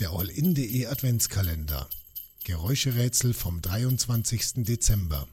Der All-In.de Adventskalender. Geräuscherätsel vom 23. Dezember.